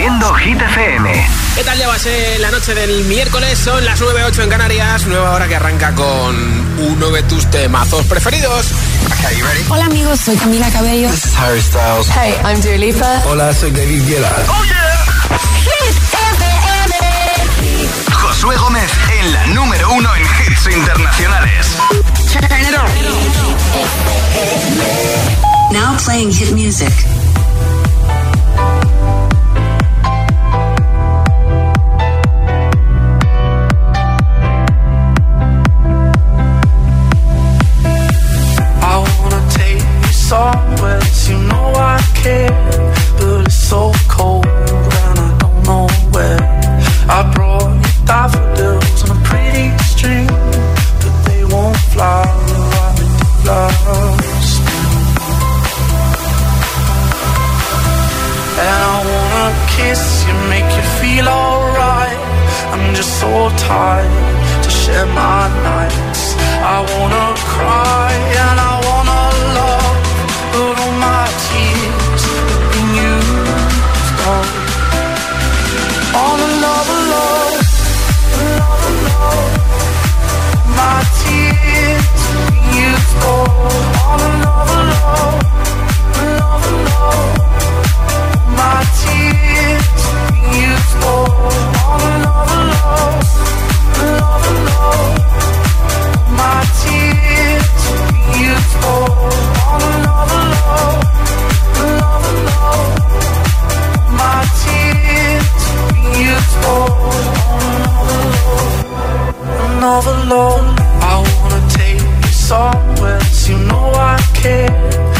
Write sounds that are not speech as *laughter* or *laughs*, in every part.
Haciendo Hit FM. ¿Qué tal llevas eh? la noche del miércoles? Son las 9.08 en Canarias, nueva hora que arranca con uno de tus temazos preferidos. Okay, you ready? Hola amigos, soy Camila Cabello. This is Harry Styles. Hey, I'm Dua Lipa. Hola, soy David Guetta. ¡Oh yeah! Hit FM. Josué Gómez en la número uno en hits internacionales. Now playing hit music. always, you know I care.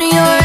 on your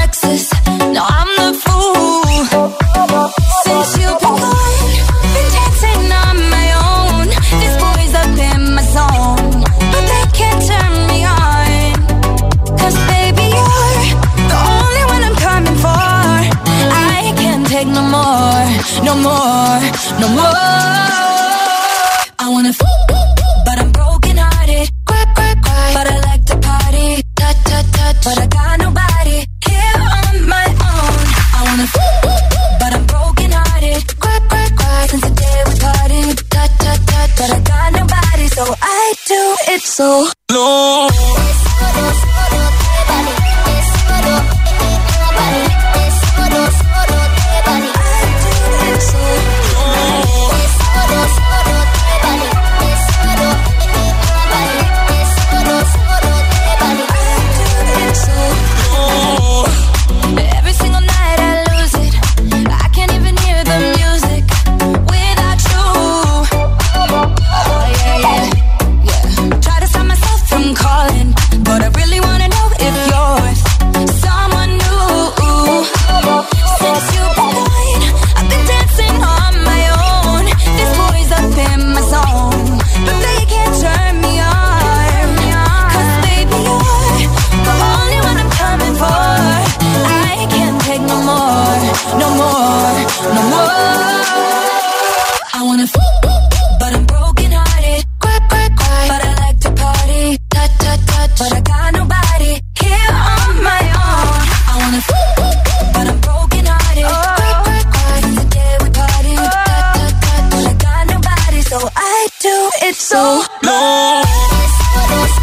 it's so long.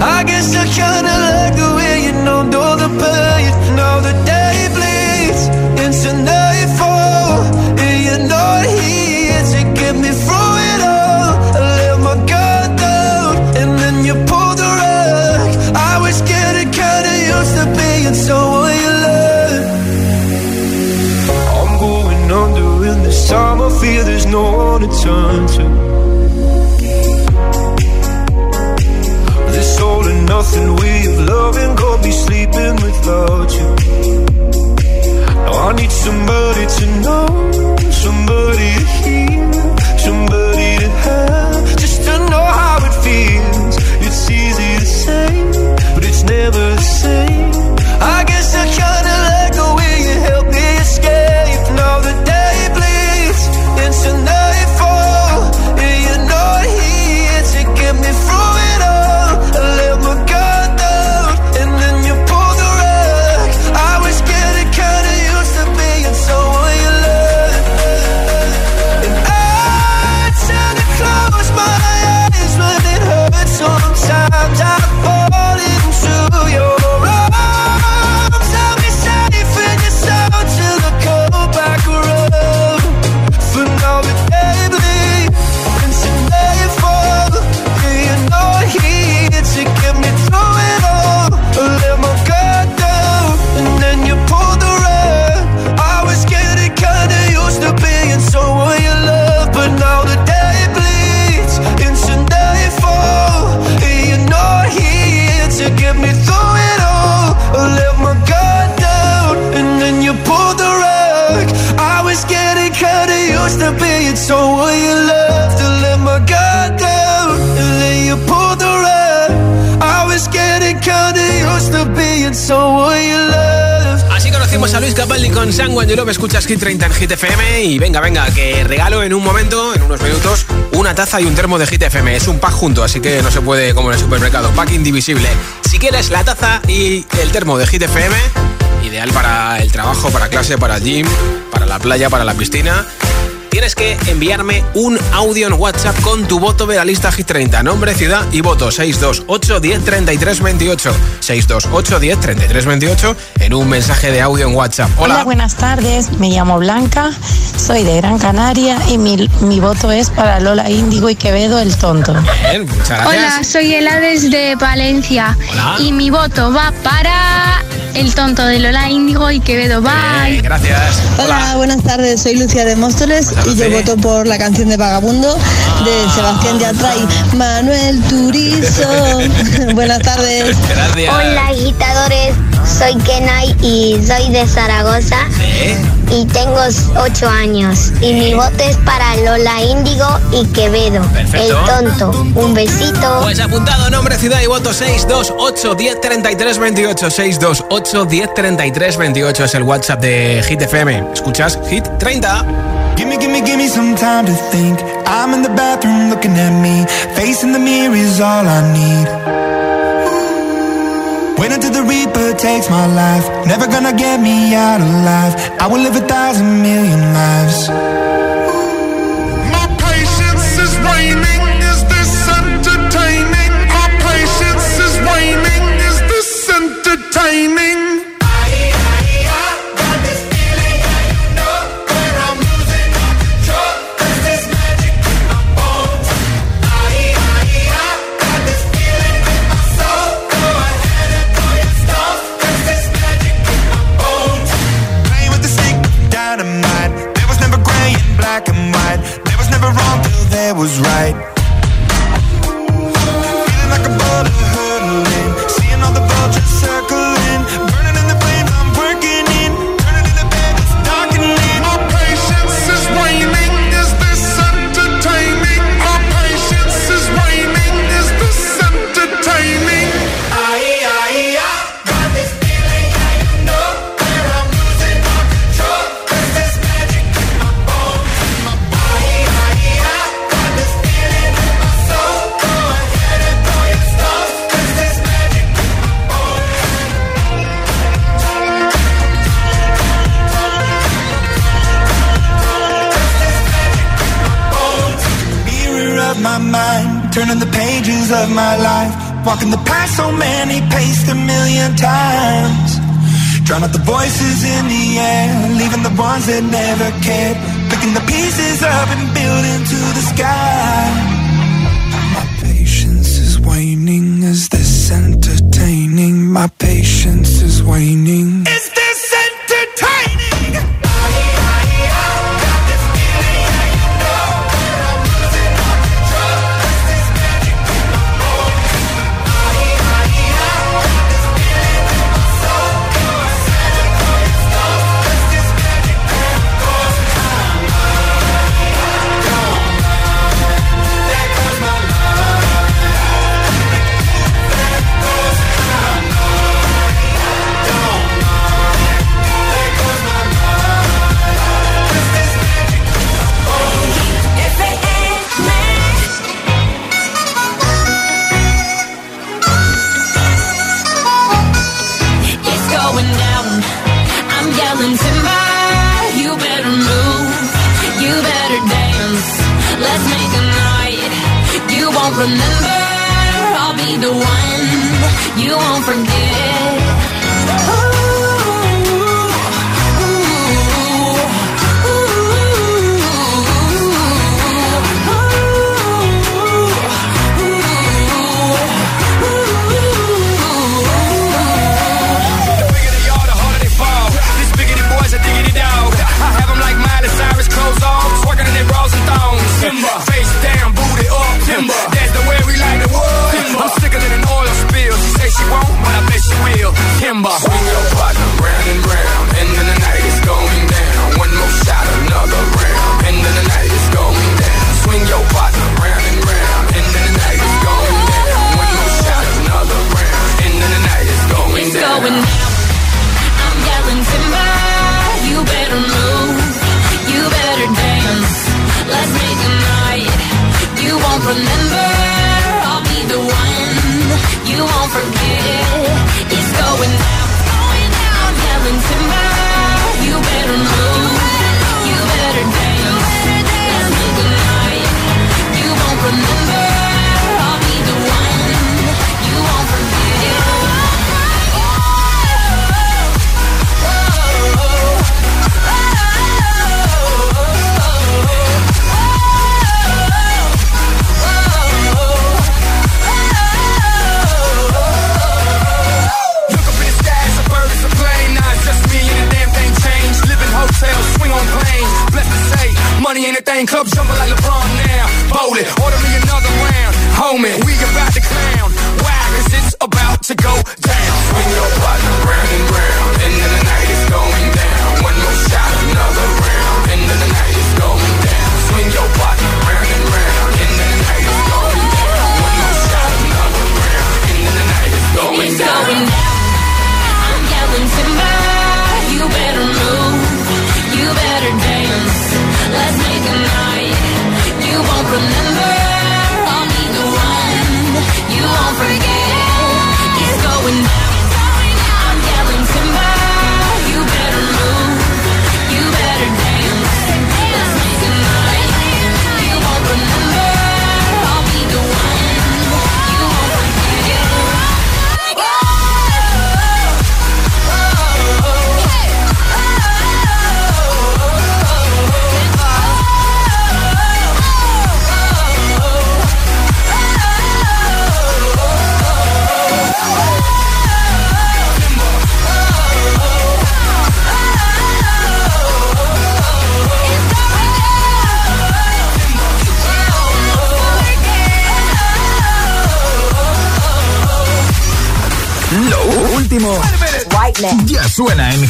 I guess I kinda like the way you know, know the pain. Now the Capaldi con You Love. Escuchas Hit 30 en Hit FM. Y venga, venga, que regalo en un momento, en unos minutos, una taza y un termo de Hit FM. Es un pack junto, así que no se puede como en el supermercado. Pack indivisible. Si quieres la taza y el termo de Hit FM, ideal para el trabajo, para clase, para el gym, para la playa, para la piscina. Tienes que enviarme un audio en WhatsApp con tu voto de la lista Hit 30. Nombre, ciudad y voto. 628 10 33 28. 628 10 33 28 en un mensaje de audio en WhatsApp. Hola. Hola. buenas tardes. Me llamo Blanca, soy de Gran Canaria y mi, mi voto es para Lola Índigo y Quevedo el tonto. Bien, muchas gracias. Hola, soy Ela desde Valencia Hola. y mi voto va para el tonto de Lola Índigo y Quevedo. Bien, Bye. gracias. Hola, buenas tardes. Soy Lucia de Móstoles Hola, y yo voto por la canción de Vagabundo de Sebastián Yatra y Manuel Turizo. *laughs* buenas tardes. Gracias. Hola agitadores, soy Kenai y soy de Zaragoza ¿Eh? y tengo 8 años y mi voto es para Lola Índigo y Quevedo, Perfecto. el tonto. Un besito. Pues apuntado, nombre, ciudad y voto 628 10 33 28. 628 10 33 28 es el WhatsApp de Hit FM. ¿Escuchas? Hit 30. Gimme, gimme, gimme some time to think. I'm in the bathroom looking at me. Facing the mirror is all I need. Wait until the Reaper takes my life. Never gonna get me out alive. I will live a thousand million lives. entertaining?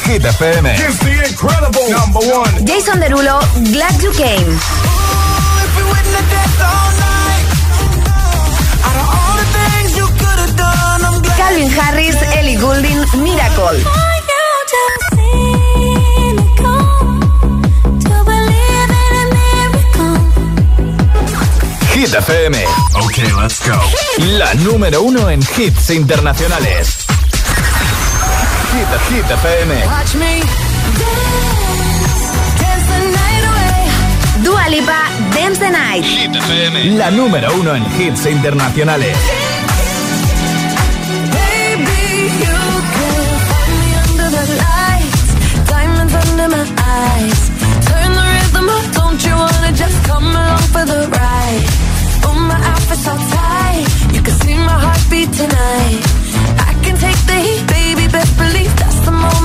Hit FM. Jason Derulo, Glad You Came. Calvin Harris, Ellie Goulding, Miracle. Hit FM. Ok, let's go. La número uno en hits internacionales. Hit, Hit FM. Watch me dance the night away. Dua Lipa, Dance the Night. Hit FM. La número uno en hits internacionales. Baby, you can find me under the lights, diamonds under my eyes. Turn the rhythm up, don't you wanna just come along for the ride? Oh, my outfit's so tight, you can see my heartbeat tonight.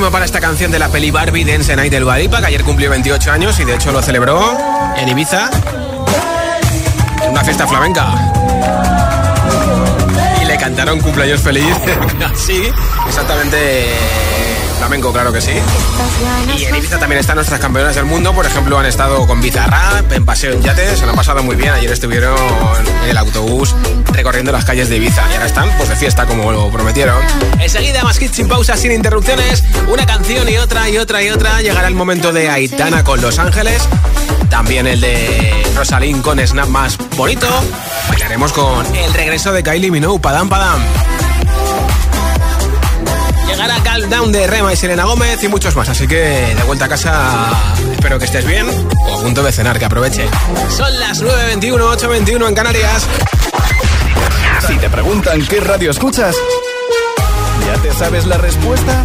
para esta canción de la peli Barbie Dance Night del Guadipa, que ayer cumplió 28 años y de hecho lo celebró en Ibiza, una fiesta flamenca. Y le cantaron cumpleaños feliz, *laughs* así, exactamente flamenco, claro que sí. Y en Ibiza también están nuestras campeonas del mundo, por ejemplo, han estado con Bizarrap, en paseo en yate, se lo han pasado muy bien. Ayer estuvieron en el autobús recorriendo las calles de Ibiza y ahora están pues de fiesta como lo prometieron. Enseguida más hits sin pausa, sin interrupciones, una canción y otra y otra y otra. Llegará el momento de Aitana con Los Ángeles, también el de Rosalind con Snap más bonito. Bailaremos con el regreso de Kylie Minogue, Padam Padam. Llegará Calm Down de Rema y Selena Gómez y muchos más. Así que de vuelta a casa, espero que estés bien o a punto de cenar, que aproveche. Son las 9.21, 8.21 en Canarias. Si te preguntan qué radio escuchas, ¿ya te sabes la respuesta?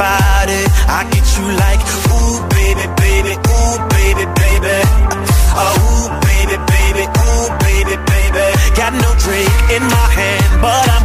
body. I get you like, ooh, baby, baby, ooh, baby, baby. Oh, ooh, baby, baby, ooh, baby, baby. Got no drink in my hand, but I'm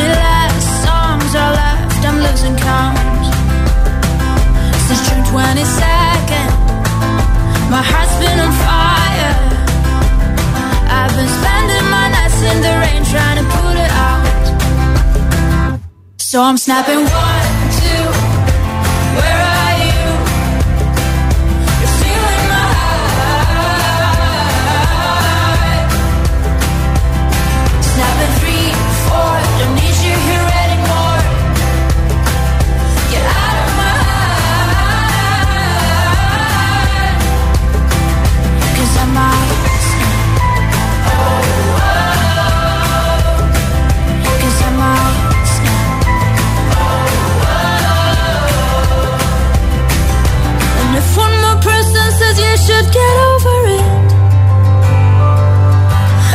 last songs left, I'm losing count. Since June 22nd, my heart's been on fire. I've been spending my nights in the rain trying to put it out. So I'm snapping one.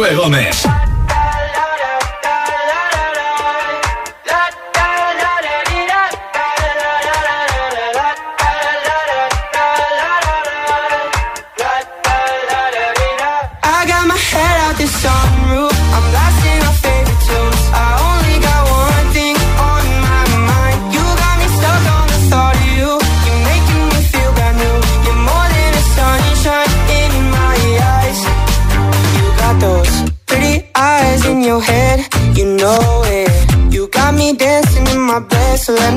Josué Gómez.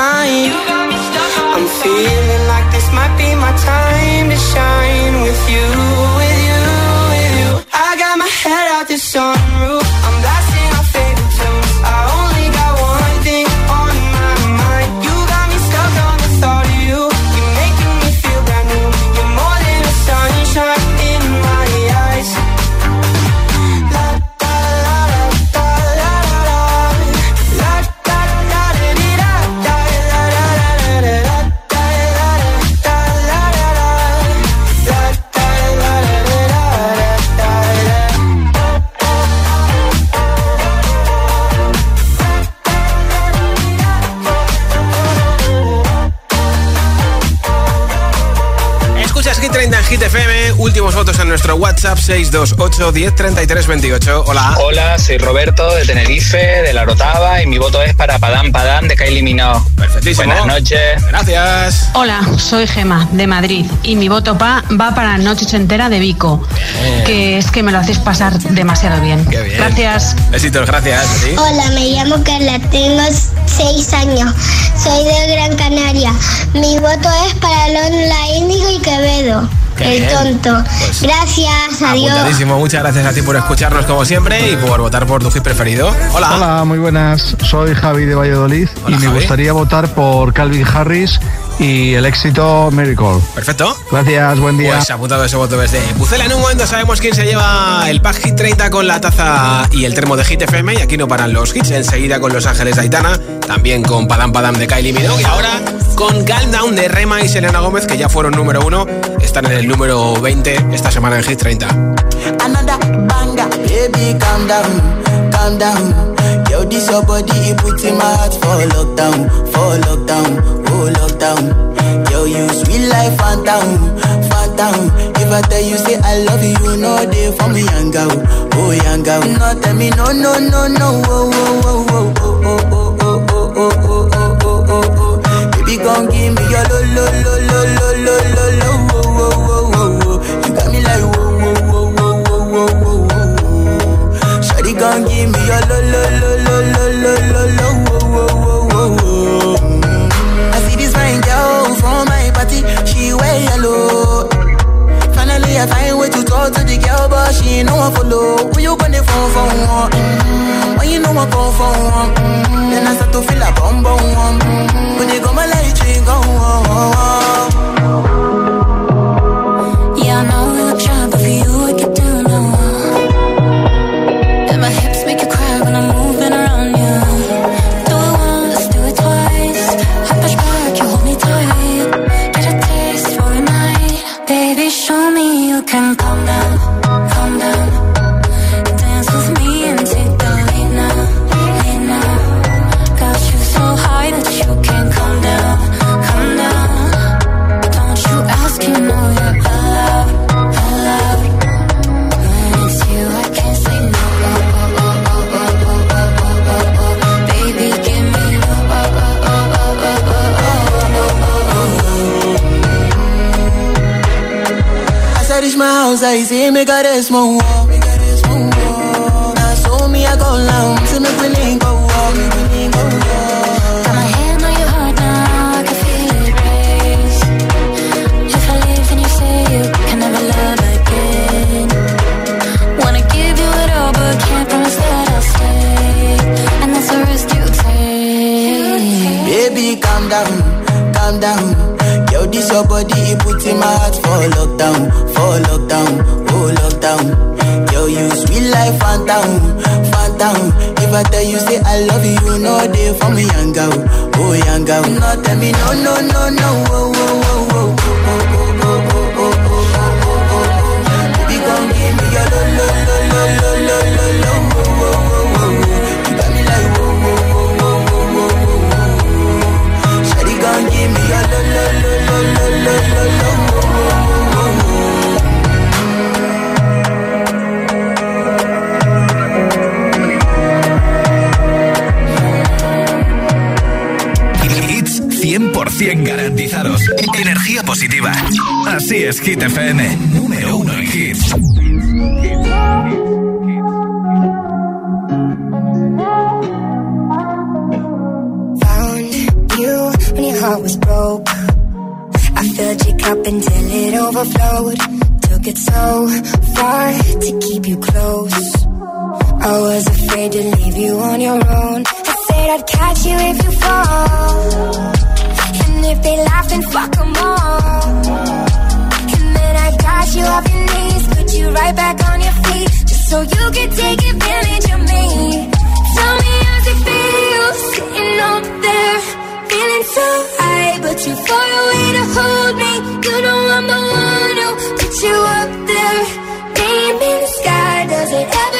Mind. WhatsApp 628 10 33 28. Hola. Hola, soy Roberto de Tenerife, de La Rotava, y mi voto es para Padam Padam de Kylie Minogue. Perfectísimo. Buenas noches. Gracias. Hola, soy Gema de Madrid y mi voto pa- va para Noche Entera de Vico, que es que me lo haces pasar demasiado bien. Qué bien. Gracias. Besitos, gracias. Hola, me llamo Carla, tengo 6 años, soy de Gran Canaria. Mi voto es para Lola Índigo y Quevedo, el tonto. Pues, Gracias, adiós. Muchas gracias a ti por escucharnos como siempre y por votar por tu hit preferido. Hola. Hola, muy buenas. Soy Javi de Valladolid Hola, y me Javi. gustaría votar por Calvin Harris y el éxito Miracle. Perfecto. Gracias, buen día. Pues apuntado ese voto desde Pucela. En un momento sabemos quién se lleva el pack Hit 30 con la taza y el termo de Hit FM. Y aquí no paran los hits. Enseguida con Los Ángeles de Aitana. También con Padam Padam de Kylie Minogue. Y ahora con Calm Down de Rema y Selena Gómez, que ya fueron número uno. Están en el número 20 esta semana en Hit 30. Another banger, baby, calm down, calm down. Yo, this your body, it puts in my heart for lockdown, for lockdown, oh lockdown. Yo, you sweet life, phantom, phantom. If I tell you say I love you, you know they for me, young girl, oh young girl. No, tell me no, no, no, no, oh, oh, oh, oh, oh, oh, oh, oh, oh, oh, oh, oh, oh, oh. Baby, gon' give me your lo, lo, lo, lo, lo, lo, lo, lo, oh, oh, oh, oh, oh. You got me like whoa, whoa, whoa, whoa, whoa, whoa. Shawty gon' give me your lo, lo, lo, lo, party, she wear yellow. Finally, I find way to talk to the girl, but she ain't no one follow. Who you gonna phone for one? Mm, When you know I come for one, mm, then I start to feel a bum bum one. Mm, When you go my light, you go on. Yeah, mesmo Garantizados. Energía positiva. Así es, Hit FM. Número uno en hits. Found you when your heart was broke. I filled your cup until it overflowed. Took it so far to keep you close. I was afraid to leave you on your own. I said I'd catch you if you fall. And if they laugh, then fuck them all. And then I got you off your knees, put you right back on your feet, just so you could take advantage of me. Tell me how it feels sitting up there, feeling so high, but you're far away to hold me. You know I'm the one who put you up there, name in the sky, does it ever?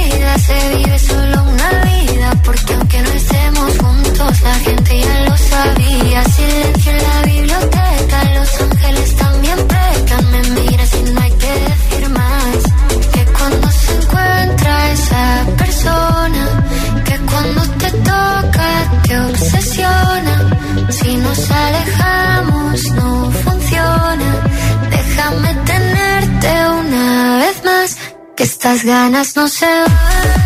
se vive solo una vida, porque aunque no estemos juntos, la gente ya lo sabía. Silencio en la vida. Estas ganas no se van.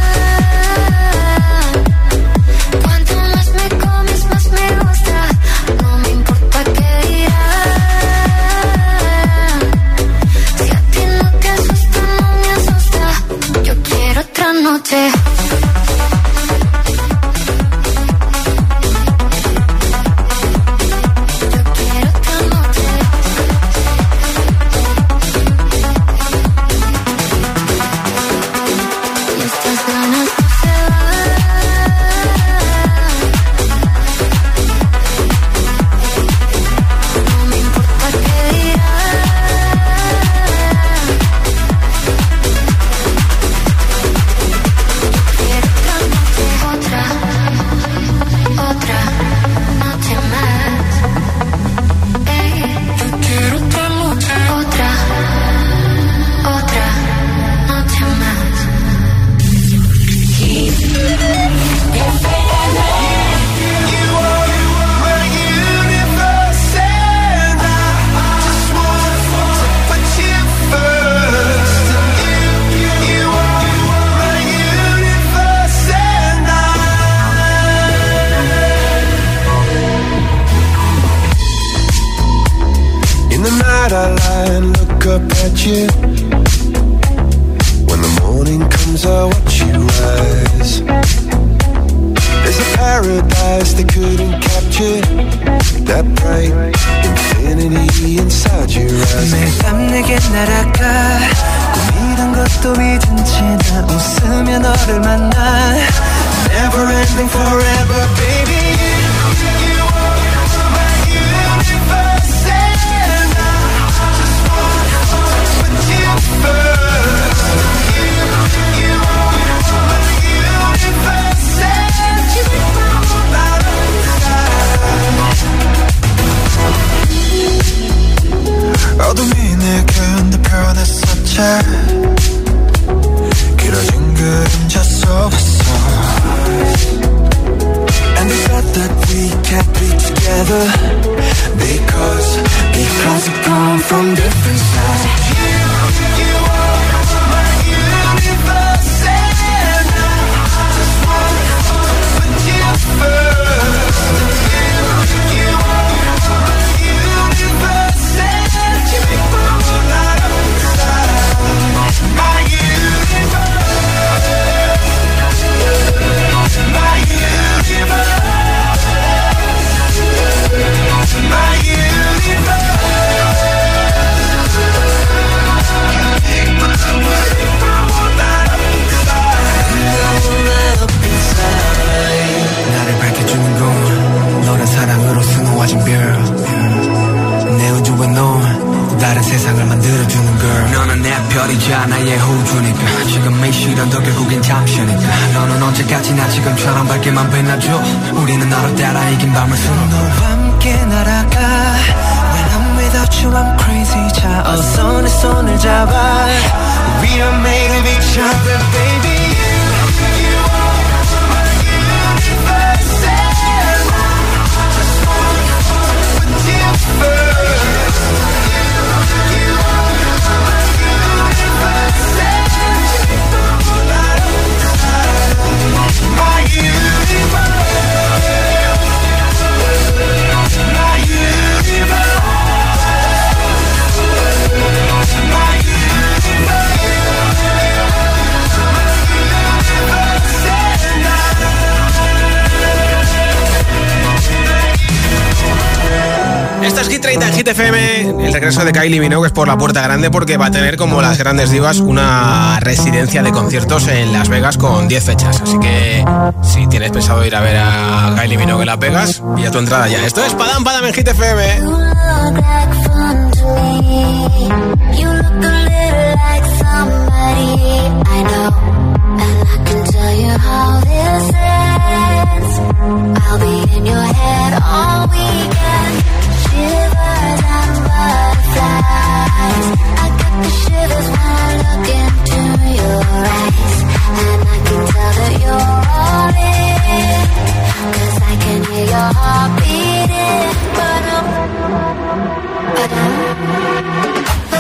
30 en Hit FM, el regreso de Kylie Minogue es por la puerta grande porque va a tener como las grandes divas una residencia de conciertos en Las Vegas con 10 fechas. Así que si tienes pensado ir a ver a Kylie Minogue en Las Vegas, a tu entrada ya. Esto es Padam Padam en Hit FM. I'll be in your head all weekend. Heart beating. But I'm, but I'm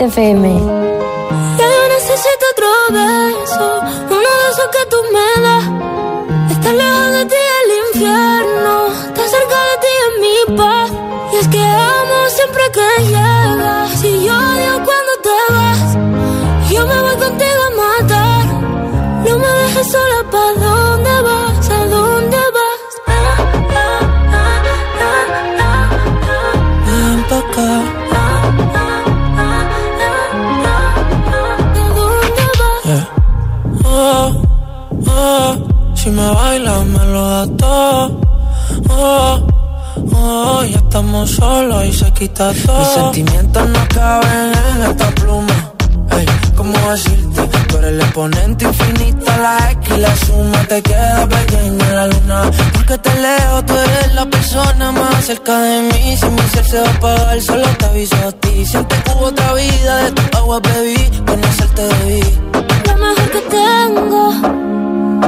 Hit FM. Mis sentimientos no caben en esta pluma. Ey, ¿cómo decirte? Tú eres el exponente infinito, la X y la suma te queda pequeña la luna. Porque te leo, tú eres la persona más cerca de mí. Si mi ser se va a apagar, solo te aviso a ti. Siente que hubo otra vida, de tu agua bebí, conocerte debí. Lo mejor que tengo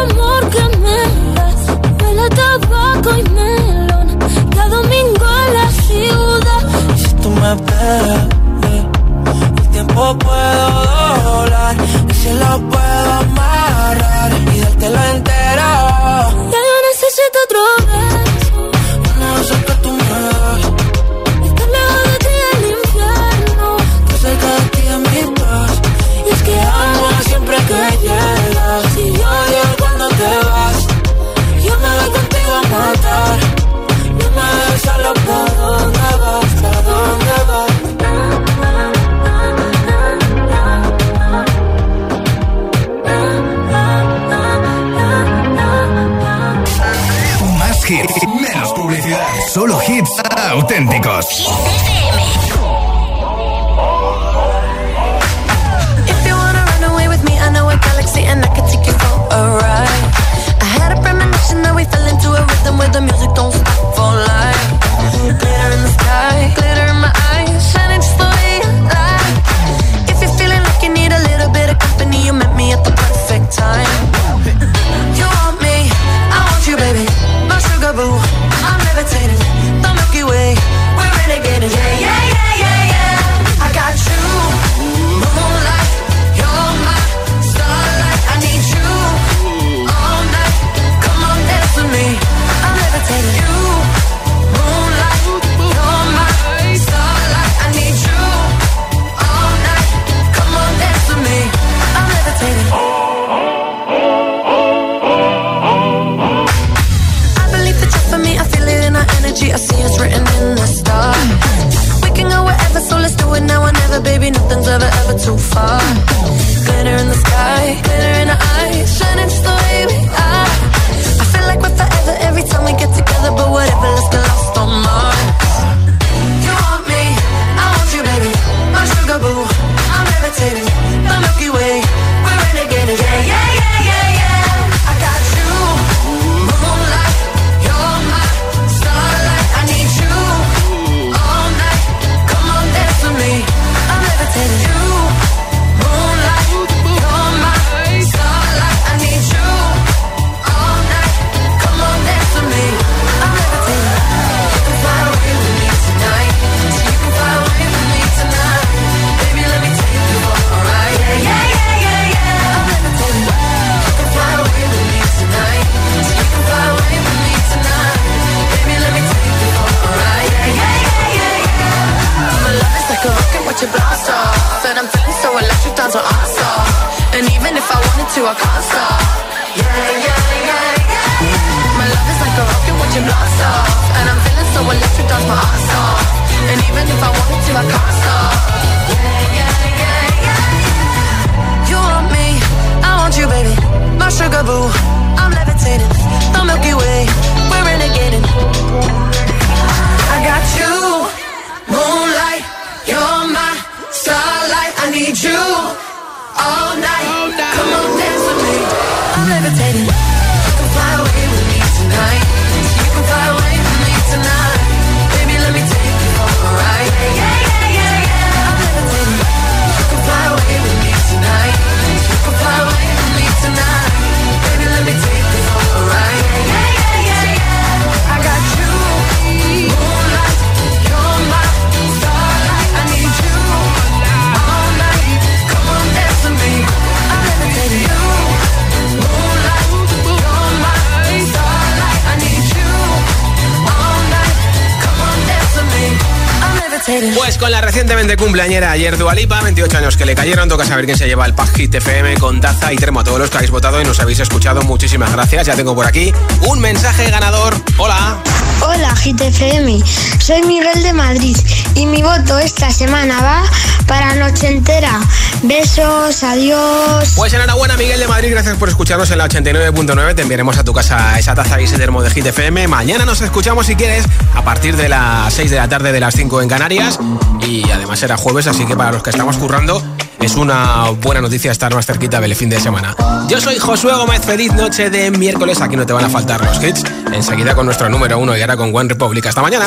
amor que me das huele a tabaco y melón cada domingo en la ciudad. Y si tú me ves, el tiempo puedo doblar y si lo puedo amarrar y dártelo entero. Ya yo necesito otro beso, una cosa que tú me das. Estar lejos de ti el infierno, estar cerca de ti es mi paz. Y es que amo siempre que llegas. Más hits, menos publicidad. solo hits auténticos. If you wanna run away with me, I know a galaxy and I can take you for a ride. I had a premonition that we fell into a rhythm where the music don't stop for life. night. so far. Pues con la recientemente cumpleañera ayer Dualipa, 28 años que le cayeron, toca saber quién se lleva el pack Hit FM con taza y termo. A todos los que habéis votado y nos habéis escuchado, muchísimas gracias. Ya tengo por aquí un mensaje ganador. Hola. Hola Hit FM, soy Miguel de Madrid y mi voto esta semana va para Noche Entera. Besos, adiós. Pues enhorabuena, Miguel de Madrid. Gracias por escucharnos en la 89.9. Te enviaremos a tu casa esa taza y ese termo de Hit FM. Mañana nos escuchamos si quieres a partir de las 6 de la tarde de las 5 en Canarias. Y además era jueves, así que para los que estamos currando, es una buena noticia estar más cerquita del fin de semana. Yo soy Josué Gómez. Feliz noche de miércoles. Aquí no te van a faltar los hits. Enseguida con nuestro número uno y ahora con One Republic. Hasta mañana.